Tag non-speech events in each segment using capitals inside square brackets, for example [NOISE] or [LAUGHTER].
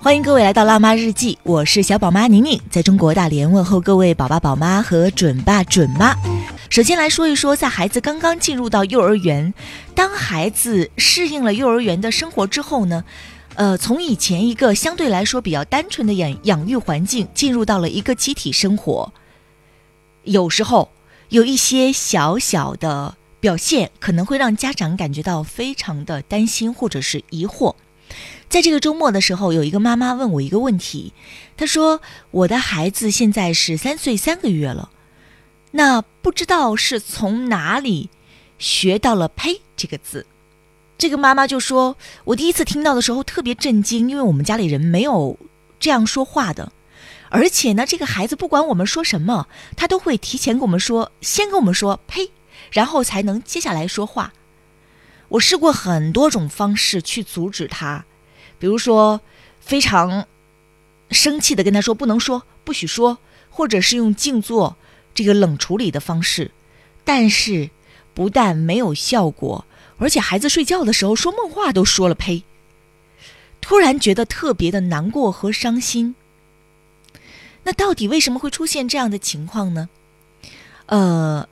欢迎各位来到辣妈日记，我是小宝妈宁宁，在中国大连问候各位宝爸宝妈和准爸准妈。首先来说一说，在孩子刚刚进入到幼儿园，当孩子适应了幼儿园的生活之后呢，呃，从以前一个相对来说比较单纯的养养育环境，进入到了一个集体生活，有时候有一些小小的表现，可能会让家长感觉到非常的担心或者是疑惑。在这个周末的时候，有一个妈妈问我一个问题，她说：“我的孩子现在是三岁三个月了，那不知道是从哪里学到了‘呸’这个字。”这个妈妈就说：“我第一次听到的时候特别震惊，因为我们家里人没有这样说话的，而且呢，这个孩子不管我们说什么，他都会提前跟我们说，先跟我们说‘呸’，然后才能接下来说话。我试过很多种方式去阻止他。”比如说，非常生气的跟他说不能说，不许说，或者是用静坐这个冷处理的方式，但是不但没有效果，而且孩子睡觉的时候说梦话都说了呸。突然觉得特别的难过和伤心。那到底为什么会出现这样的情况呢？呃，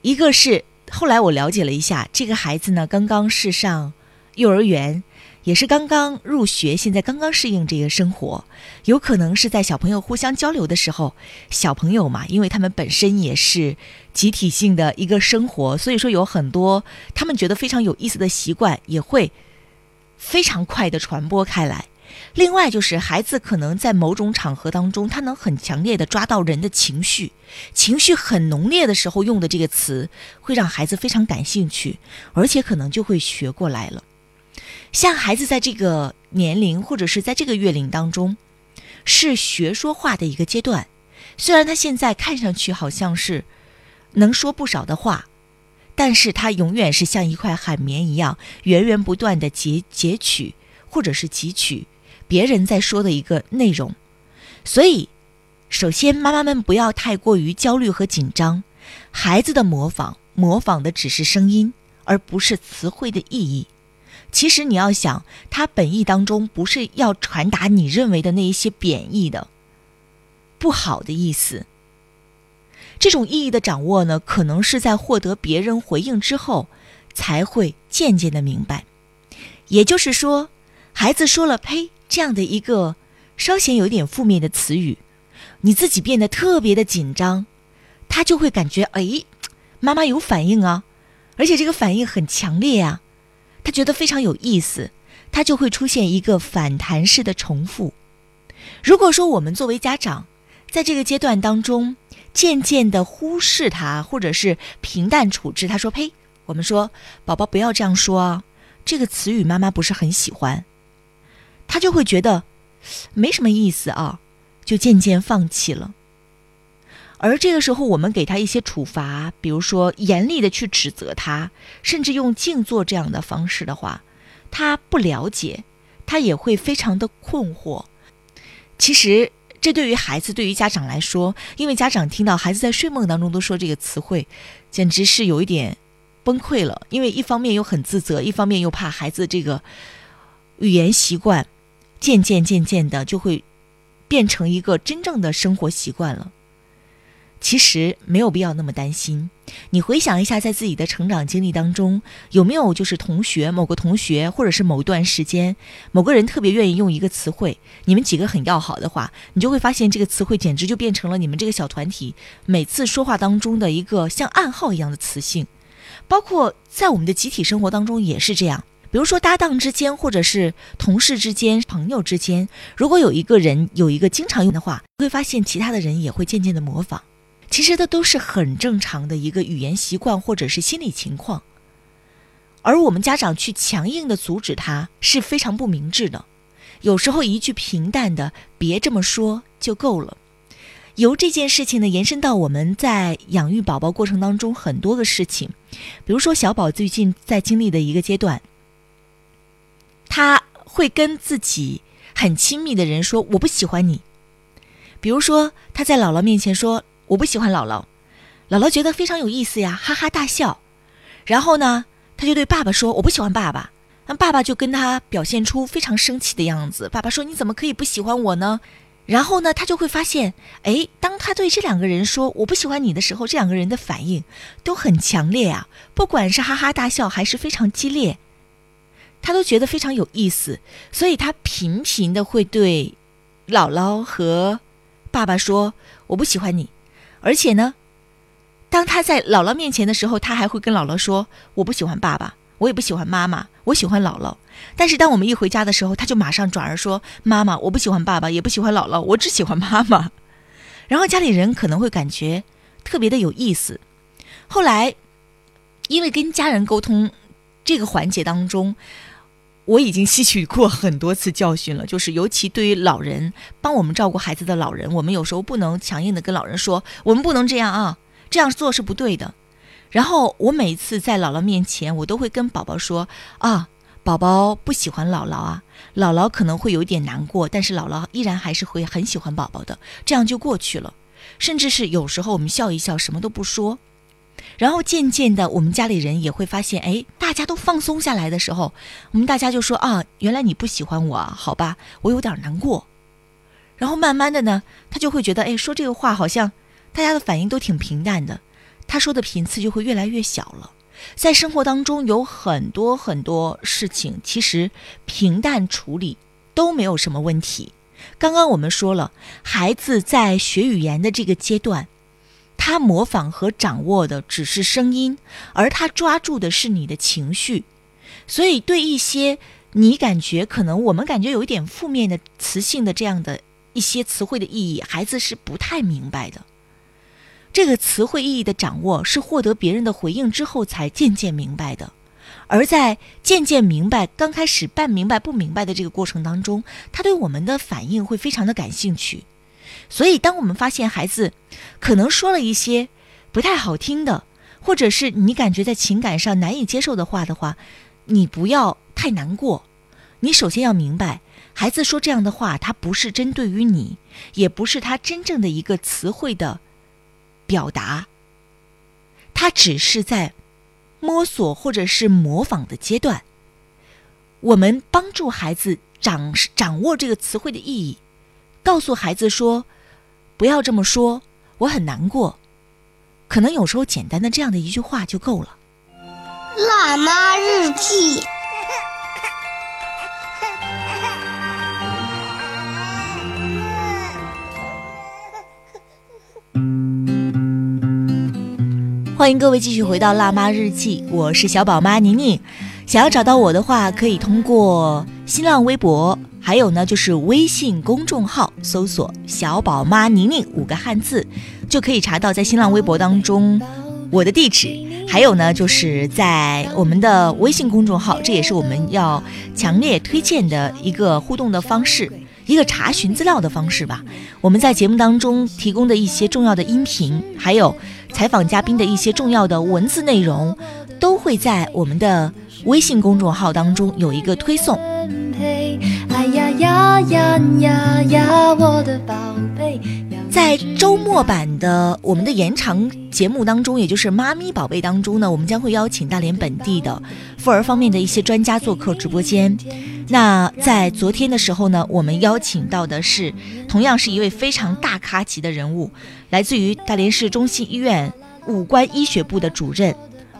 一个是后来我了解了一下，这个孩子呢刚刚是上幼儿园。也是刚刚入学，现在刚刚适应这个生活，有可能是在小朋友互相交流的时候，小朋友嘛，因为他们本身也是集体性的一个生活，所以说有很多他们觉得非常有意思的习惯，也会非常快的传播开来。另外就是孩子可能在某种场合当中，他能很强烈的抓到人的情绪，情绪很浓烈的时候用的这个词，会让孩子非常感兴趣，而且可能就会学过来了。像孩子在这个年龄或者是在这个月龄当中，是学说话的一个阶段。虽然他现在看上去好像是能说不少的话，但是他永远是像一块海绵一样，源源不断的截截取或者是汲取别人在说的一个内容。所以，首先妈妈们不要太过于焦虑和紧张。孩子的模仿，模仿的只是声音，而不是词汇的意义。其实你要想，他本意当中不是要传达你认为的那一些贬义的、不好的意思。这种意义的掌握呢，可能是在获得别人回应之后，才会渐渐的明白。也就是说，孩子说了“呸”这样的一个稍显有点负面的词语，你自己变得特别的紧张，他就会感觉哎，妈妈有反应啊，而且这个反应很强烈啊。他觉得非常有意思，他就会出现一个反弹式的重复。如果说我们作为家长，在这个阶段当中渐渐的忽视他，或者是平淡处置，他说：“呸！”我们说：“宝宝不要这样说啊，这个词语妈妈不是很喜欢。”他就会觉得没什么意思啊，就渐渐放弃了。而这个时候，我们给他一些处罚，比如说严厉的去指责他，甚至用静坐这样的方式的话，他不了解，他也会非常的困惑。其实，这对于孩子，对于家长来说，因为家长听到孩子在睡梦当中都说这个词汇，简直是有一点崩溃了。因为一方面又很自责，一方面又怕孩子这个语言习惯渐渐渐渐的就会变成一个真正的生活习惯了。其实没有必要那么担心。你回想一下，在自己的成长经历当中，有没有就是同学某个同学，或者是某一段时间，某个人特别愿意用一个词汇，你们几个很要好的话，你就会发现这个词汇简直就变成了你们这个小团体每次说话当中的一个像暗号一样的词性。包括在我们的集体生活当中也是这样。比如说搭档之间，或者是同事之间、朋友之间，如果有一个人有一个经常用的话，会发现其他的人也会渐渐的模仿。其实这都是很正常的一个语言习惯或者是心理情况，而我们家长去强硬的阻止他是非常不明智的。有时候一句平淡的“别这么说”就够了。由这件事情呢，延伸到我们在养育宝宝过程当中很多个事情，比如说小宝最近在经历的一个阶段，他会跟自己很亲密的人说“我不喜欢你”，比如说他在姥姥面前说“我不喜欢姥姥”，姥姥觉得非常有意思呀，哈哈大笑，然后呢，他就对爸爸说“我不喜欢爸爸”，那爸爸就跟他表现出非常生气的样子，爸爸说“你怎么可以不喜欢我呢？”然后呢，他就会发现，哎，当他对这两个人说“我不喜欢你”的时候，这两个人的反应都很强烈啊，不管是哈哈大笑还是非常激烈，他都觉得非常有意思，所以他频频的会对姥姥和爸爸说“我不喜欢你”，而且呢，当他在姥姥面前的时候，他还会跟姥姥说“我不喜欢爸爸”。我也不喜欢妈妈，我喜欢姥姥。但是当我们一回家的时候，他就马上转而说：“妈妈，我不喜欢爸爸，也不喜欢姥姥，我只喜欢妈妈。”然后家里人可能会感觉特别的有意思。后来，因为跟家人沟通这个环节当中，我已经吸取过很多次教训了。就是尤其对于老人帮我们照顾孩子的老人，我们有时候不能强硬的跟老人说：“我们不能这样啊，这样做是不对的。”然后我每次在姥姥面前，我都会跟宝宝说啊，宝宝不喜欢姥姥啊，姥姥可能会有点难过，但是姥姥依然还是会很喜欢宝宝的，这样就过去了。甚至是有时候我们笑一笑，什么都不说，然后渐渐的，我们家里人也会发现，哎，大家都放松下来的时候，我们大家就说啊，原来你不喜欢我，好吧，我有点难过。然后慢慢的呢，他就会觉得，哎，说这个话好像大家的反应都挺平淡的。他说的频次就会越来越小了，在生活当中有很多很多事情，其实平淡处理都没有什么问题。刚刚我们说了，孩子在学语言的这个阶段，他模仿和掌握的只是声音，而他抓住的是你的情绪，所以对一些你感觉可能我们感觉有一点负面的词性的这样的一些词汇的意义，孩子是不太明白的。这个词汇意义的掌握是获得别人的回应之后才渐渐明白的，而在渐渐明白、刚开始半明白不明白的这个过程当中，他对我们的反应会非常的感兴趣。所以，当我们发现孩子可能说了一些不太好听的，或者是你感觉在情感上难以接受的话的话，你不要太难过。你首先要明白，孩子说这样的话，他不是针对于你，也不是他真正的一个词汇的。表达，他只是在摸索或者是模仿的阶段。我们帮助孩子掌掌握这个词汇的意义，告诉孩子说：“不要这么说，我很难过。”可能有时候简单的这样的一句话就够了。辣妈日记。欢迎各位继续回到《辣妈日记》，我是小宝妈宁宁。想要找到我的话，可以通过新浪微博，还有呢就是微信公众号搜索“小宝妈宁宁”五个汉字，就可以查到在新浪微博当中我的地址。还有呢就是在我们的微信公众号，这也是我们要强烈推荐的一个互动的方式，一个查询资料的方式吧。我们在节目当中提供的一些重要的音频，还有。采访嘉宾的一些重要的文字内容，都会在我们的微信公众号当中有一个推送。呀呀呀呀！我的宝贝在周末版的我们的延长节目当中，也就是《妈咪宝贝》当中呢，我们将会邀请大连本地的妇儿方面的一些专家做客直播间。那在昨天的时候呢，我们邀请到的是同样是一位非常大咖级的人物，来自于大连市中心医院五官医学部的主任，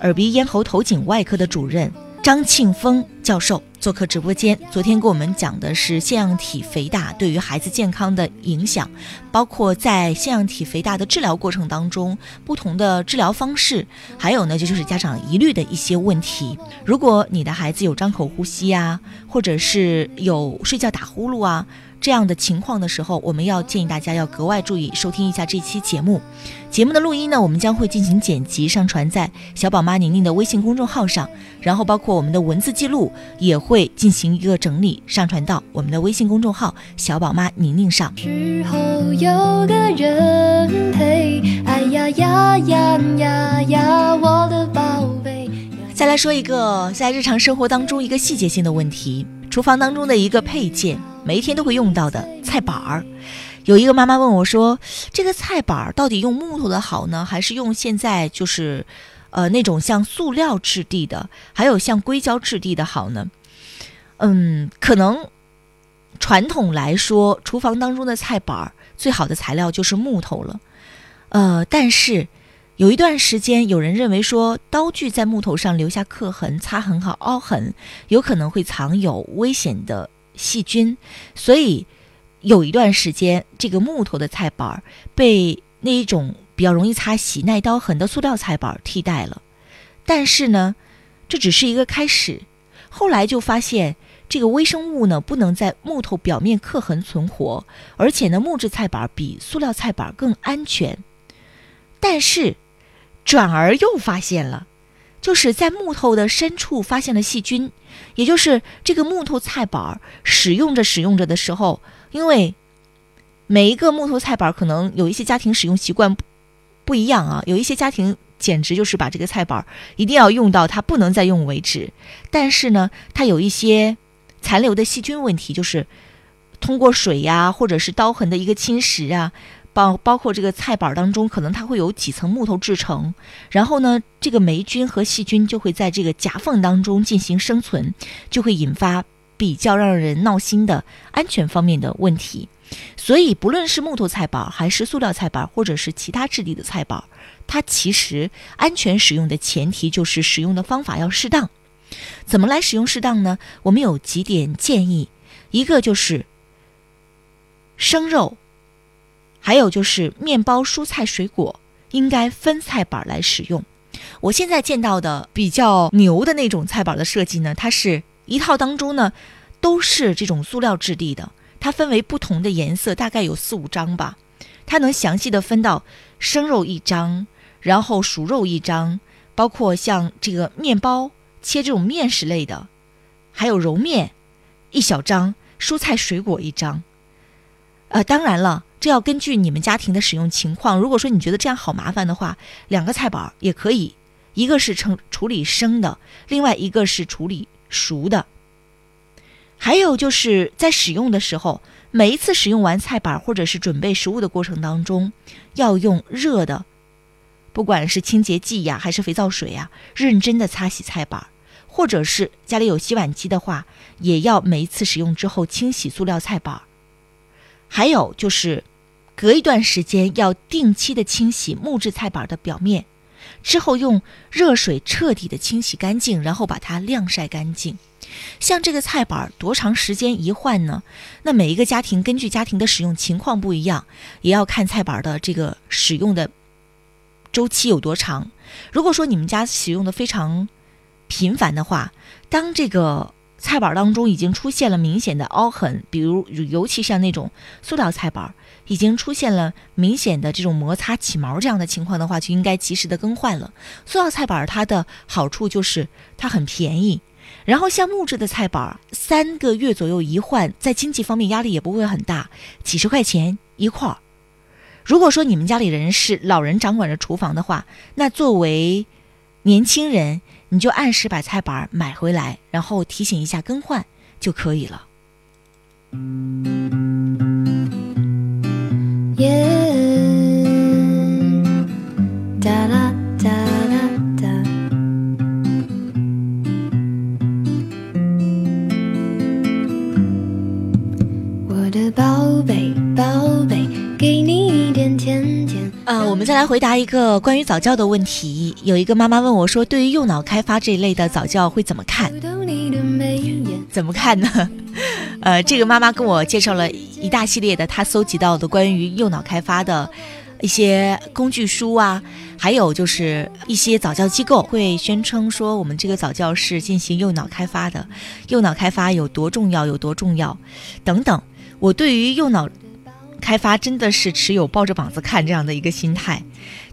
耳鼻咽喉头颈外科的主任张庆峰教授。做客直播间，昨天跟我们讲的是腺样体肥大对于孩子健康的影响，包括在腺样体肥大的治疗过程当中不同的治疗方式，还有呢，这就是家长疑虑的一些问题。如果你的孩子有张口呼吸啊，或者是有睡觉打呼噜啊。这样的情况的时候，我们要建议大家要格外注意收听一下这期节目。节目的录音呢，我们将会进行剪辑，上传在小宝妈宁宁的微信公众号上，然后包括我们的文字记录也会进行一个整理，上传到我们的微信公众号小宝妈宁宁上。之后有个人陪，哎呀呀呀呀呀，我的宝贝。再来说一个在日常生活当中一个细节性的问题，厨房当中的一个配件。每一天都会用到的菜板儿，有一个妈妈问我说：“这个菜板儿到底用木头的好呢，还是用现在就是，呃，那种像塑料质地的，还有像硅胶质地的好呢？”嗯，可能传统来说，厨房当中的菜板儿最好的材料就是木头了。呃，但是有一段时间，有人认为说，刀具在木头上留下刻痕、擦痕和凹痕，有可能会藏有危险的。细菌，所以有一段时间，这个木头的菜板儿被那一种比较容易擦洗、耐刀痕的塑料菜板儿替代了。但是呢，这只是一个开始。后来就发现，这个微生物呢不能在木头表面刻痕存活，而且呢，木质菜板比塑料菜板更安全。但是，转而又发现了。就是在木头的深处发现了细菌，也就是这个木头菜板儿使用着使用着的时候，因为每一个木头菜板儿可能有一些家庭使用习惯不一样啊，有一些家庭简直就是把这个菜板儿一定要用到它不能再用为止，但是呢，它有一些残留的细菌问题，就是通过水呀或者是刀痕的一个侵蚀啊。包包括这个菜板当中，可能它会有几层木头制成，然后呢，这个霉菌和细菌就会在这个夹缝当中进行生存，就会引发比较让人闹心的安全方面的问题。所以，不论是木头菜板还是塑料菜板，或者是其他质地的菜板，它其实安全使用的前提就是使用的方法要适当。怎么来使用适当呢？我们有几点建议，一个就是生肉。还有就是面包、蔬菜、水果应该分菜板来使用。我现在见到的比较牛的那种菜板的设计呢，它是一套当中呢都是这种塑料质地的，它分为不同的颜色，大概有四五张吧。它能详细的分到生肉一张，然后熟肉一张，包括像这个面包切这种面食类的，还有揉面一小张，蔬菜水果一张。呃，当然了。这要根据你们家庭的使用情况。如果说你觉得这样好麻烦的话，两个菜板也可以，一个是称处理生的，另外一个是处理熟的。还有就是在使用的时候，每一次使用完菜板或者是准备食物的过程当中，要用热的，不管是清洁剂呀还是肥皂水呀，认真的擦洗菜板，或者是家里有洗碗机的话，也要每一次使用之后清洗塑料菜板。还有就是。隔一段时间要定期的清洗木质菜板的表面，之后用热水彻底的清洗干净，然后把它晾晒干净。像这个菜板多长时间一换呢？那每一个家庭根据家庭的使用情况不一样，也要看菜板的这个使用的周期有多长。如果说你们家使用的非常频繁的话，当这个菜板当中已经出现了明显的凹痕，比如尤其像那种塑料菜板。已经出现了明显的这种摩擦起毛这样的情况的话，就应该及时的更换了。塑料菜板它的好处就是它很便宜，然后像木质的菜板，三个月左右一换，在经济方面压力也不会很大，几十块钱一块儿。如果说你们家里人是老人掌管着厨房的话，那作为年轻人，你就按时把菜板买回来，然后提醒一下更换就可以了。耶哒啦哒啦哒。我的宝贝宝贝，给你一。们再来回答一个关于早教的问题。有一个妈妈问我说：“对于右脑开发这一类的早教会怎么看？怎么看呢？” [LAUGHS] 呃，这个妈妈跟我介绍了一大系列的她搜集到的关于右脑开发的一些工具书啊，还有就是一些早教机构会宣称说我们这个早教是进行右脑开发的，右脑开发有多重要有多重要，等等。我对于右脑开发真的是持有抱着膀子看这样的一个心态，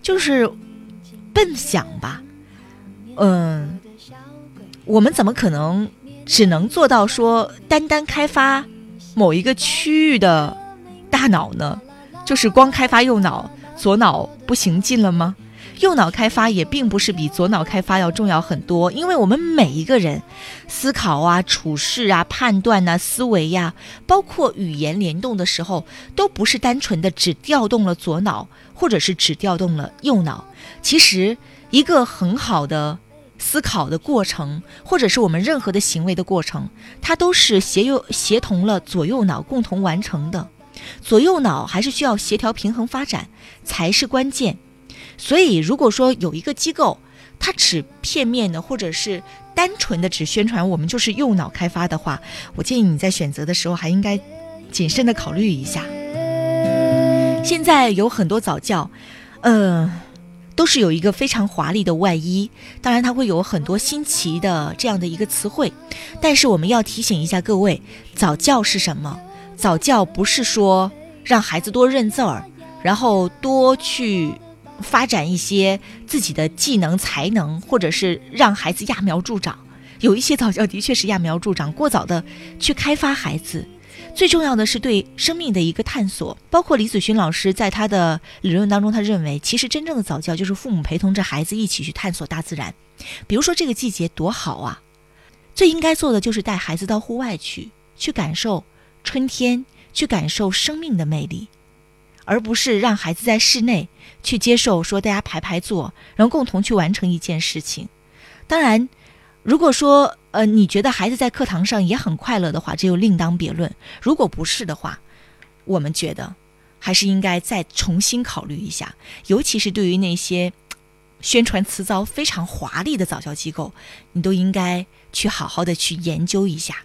就是笨想吧，嗯，我们怎么可能只能做到说单单开发某一个区域的大脑呢？就是光开发右脑，左脑不行进了吗？右脑开发也并不是比左脑开发要重要很多，因为我们每一个人思考啊、处事啊、判断呐、思维呀，包括语言联动的时候，都不是单纯的只调动了左脑，或者是只调动了右脑。其实，一个很好的思考的过程，或者是我们任何的行为的过程，它都是协右协同了左右脑共同完成的。左右脑还是需要协调平衡发展才是关键。所以，如果说有一个机构，它只片面的或者是单纯的只宣传我们就是右脑开发的话，我建议你在选择的时候还应该谨慎的考虑一下。现在有很多早教，呃，都是有一个非常华丽的外衣，当然它会有很多新奇的这样的一个词汇，但是我们要提醒一下各位，早教是什么？早教不是说让孩子多认字儿，然后多去。发展一些自己的技能才能，或者是让孩子揠苗助长。有一些早教的确是揠苗助长，过早的去开发孩子。最重要的是对生命的一个探索。包括李子勋老师在他的理论当中，他认为其实真正的早教就是父母陪同着孩子一起去探索大自然。比如说这个季节多好啊，最应该做的就是带孩子到户外去，去感受春天，去感受生命的魅力。而不是让孩子在室内去接受说大家排排坐，然后共同去完成一件事情。当然，如果说呃你觉得孩子在课堂上也很快乐的话，这又另当别论。如果不是的话，我们觉得还是应该再重新考虑一下，尤其是对于那些宣传辞藻非常华丽的早教机构，你都应该去好好的去研究一下。